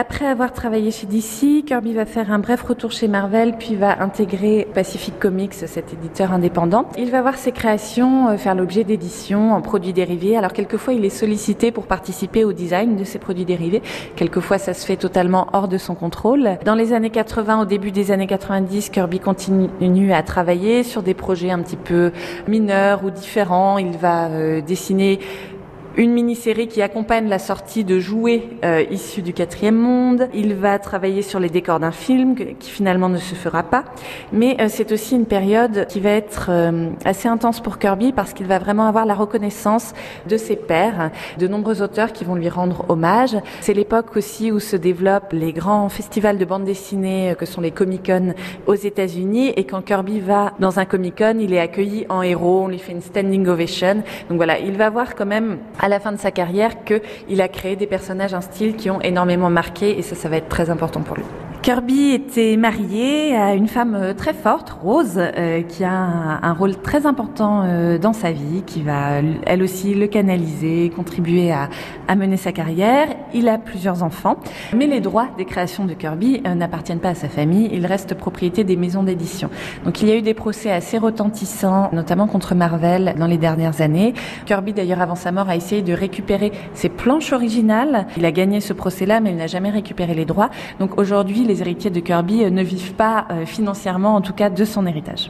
Après avoir travaillé chez DC, Kirby va faire un bref retour chez Marvel, puis va intégrer Pacific Comics, cet éditeur indépendant. Il va voir ses créations euh, faire l'objet d'éditions en produits dérivés. Alors quelquefois, il est sollicité pour participer au design de ces produits dérivés. Quelquefois, ça se fait totalement hors de son contrôle. Dans les années 80, au début des années 90, Kirby continue à travailler sur des projets un petit peu mineurs ou différents. Il va euh, dessiner une mini-série qui accompagne la sortie de jouets euh, issus du quatrième monde. Il va travailler sur les décors d'un film qui finalement ne se fera pas. Mais euh, c'est aussi une période qui va être euh, assez intense pour Kirby parce qu'il va vraiment avoir la reconnaissance de ses pairs, de nombreux auteurs qui vont lui rendre hommage. C'est l'époque aussi où se développent les grands festivals de bande dessinée que sont les Comic-Con aux États-Unis. Et quand Kirby va dans un Comic-Con, il est accueilli en héros, on lui fait une standing ovation. Donc voilà, il va voir quand même la fin de sa carrière qu'il a créé des personnages, un style qui ont énormément marqué et ça, ça va être très important pour lui. Kirby était marié à une femme euh, très forte, Rose, euh, qui a un, rôle très important euh, dans sa vie, qui va elle aussi le canaliser, contribuer à, à, mener sa carrière. Il a plusieurs enfants, mais les droits des créations de Kirby n'appartiennent pas à sa famille, ils restent propriété des maisons d'édition. Donc il y a eu des procès assez retentissants, notamment contre Marvel dans les dernières années. Kirby d'ailleurs avant sa mort a essayé de récupérer ses planches originales. Il a gagné ce procès-là, mais il n'a jamais récupéré les droits. Donc aujourd'hui les héritiers de Kirby euh, ne vivent pas euh, financièrement, en tout cas, de son héritage.